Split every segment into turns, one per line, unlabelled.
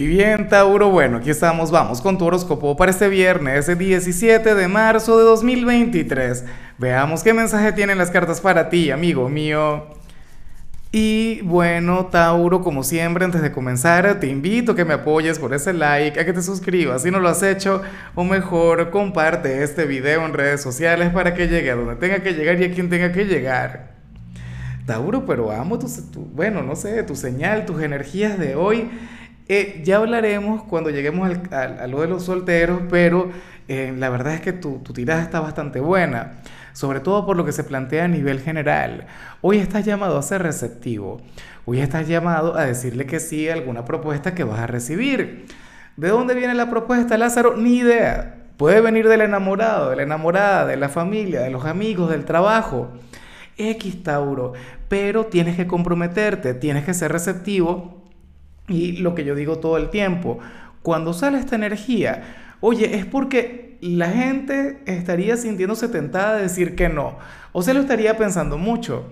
Y bien, Tauro, bueno, aquí estamos, vamos con tu horóscopo para este viernes, 17 de marzo de 2023. Veamos qué mensaje tienen las cartas para ti, amigo mío. Y bueno, Tauro, como siempre, antes de comenzar, te invito a que me apoyes por ese like, a que te suscribas si no lo has hecho, o mejor, comparte este video en redes sociales para que llegue a donde tenga que llegar y a quien tenga que llegar. Tauro, pero amo tu, bueno, no sé, tu señal, tus energías de hoy. Eh, ya hablaremos cuando lleguemos al, a lo de los solteros, pero eh, la verdad es que tu, tu tirada está bastante buena, sobre todo por lo que se plantea a nivel general. Hoy estás llamado a ser receptivo, hoy estás llamado a decirle que sí a alguna propuesta que vas a recibir. ¿De dónde viene la propuesta, Lázaro? Ni idea. Puede venir del enamorado, de la enamorada, de la familia, de los amigos, del trabajo. X Tauro, pero tienes que comprometerte, tienes que ser receptivo y lo que yo digo todo el tiempo, cuando sale esta energía, oye, es porque la gente estaría sintiéndose tentada de decir que no, o se lo estaría pensando mucho.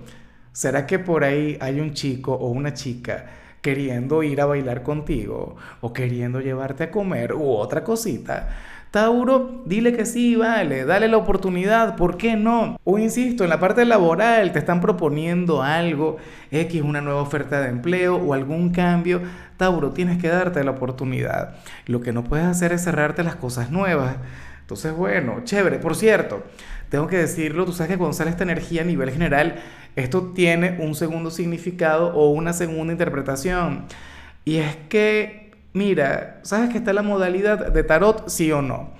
¿Será que por ahí hay un chico o una chica queriendo ir a bailar contigo o queriendo llevarte a comer u otra cosita? Tauro, dile que sí, vale, dale la oportunidad, ¿por qué no? O insisto, en la parte laboral te están proponiendo algo, X, una nueva oferta de empleo o algún cambio. Tauro, tienes que darte la oportunidad. Lo que no puedes hacer es cerrarte las cosas nuevas. Entonces, bueno, chévere. Por cierto, tengo que decirlo, tú sabes que cuando sale esta energía a nivel general, esto tiene un segundo significado o una segunda interpretación. Y es que mira, ¿sabes que está la modalidad de tarot, sí o no?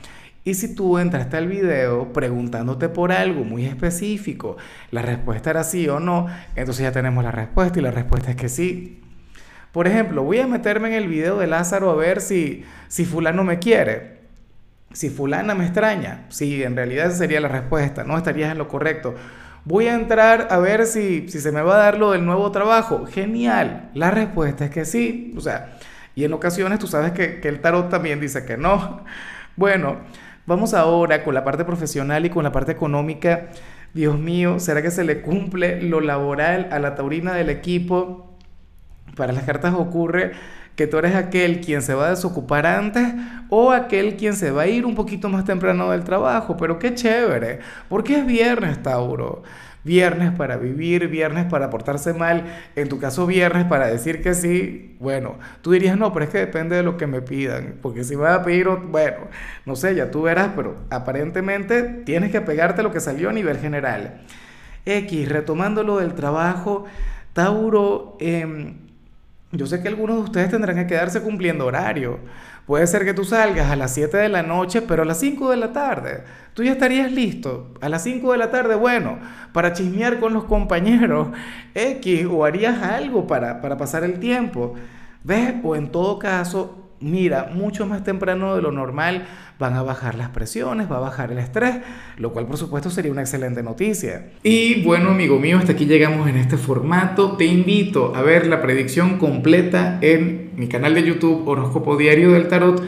Y si tú entraste al video preguntándote por algo muy específico, la respuesta era sí o no, entonces ya tenemos la respuesta y la respuesta es que sí. Por ejemplo, voy a meterme en el video de Lázaro a ver si, si fulano me quiere, si fulana me extraña. Sí, en realidad esa sería la respuesta, no estarías en lo correcto. Voy a entrar a ver si, si se me va a dar lo del nuevo trabajo. Genial, la respuesta es que sí. O sea, y en ocasiones tú sabes que, el tarot también dice que no. Bueno, vamos ahora con la parte profesional y con la parte económica. Dios mío, ¿será que se le cumple lo laboral a la taurina del equipo? Para las cartas ocurre que tú eres aquel quien se va a desocupar antes o aquel quien se va a ir un poquito más temprano del trabajo. Pero qué chévere, porque es viernes, Tauro viernes para vivir, viernes para portarse mal, en tu caso viernes para decir que sí, bueno, tú dirías no, pero es que depende de lo que me pidan, porque si me vas a pedir, bueno, no sé, ya tú verás, pero aparentemente tienes que pegarte lo que salió a nivel general. X, retomando lo del trabajo, Tauro, eh, yo sé que algunos de ustedes tendrán que quedarse cumpliendo horario. Puede ser que tú salgas a las 7 de la noche, pero a las 5 de la tarde. Tú ya estarías listo. A las 5 de la tarde, bueno, para chismear con los compañeros X o harías algo para, para pasar el tiempo. ¿Ves? O en todo caso, mira, mucho más temprano de lo normal van a bajar las presiones, va a bajar el estrés, lo cual por supuesto sería una excelente noticia. Y bueno, amigo mío, hasta aquí llegamos en este formato. Te invito a ver la predicción completa en mi canal de YouTube Horóscopo Diario del Tarot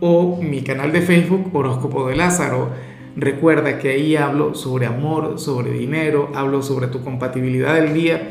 o mi canal de Facebook Horóscopo de Lázaro. Recuerda que ahí hablo sobre amor, sobre dinero, hablo sobre tu compatibilidad del día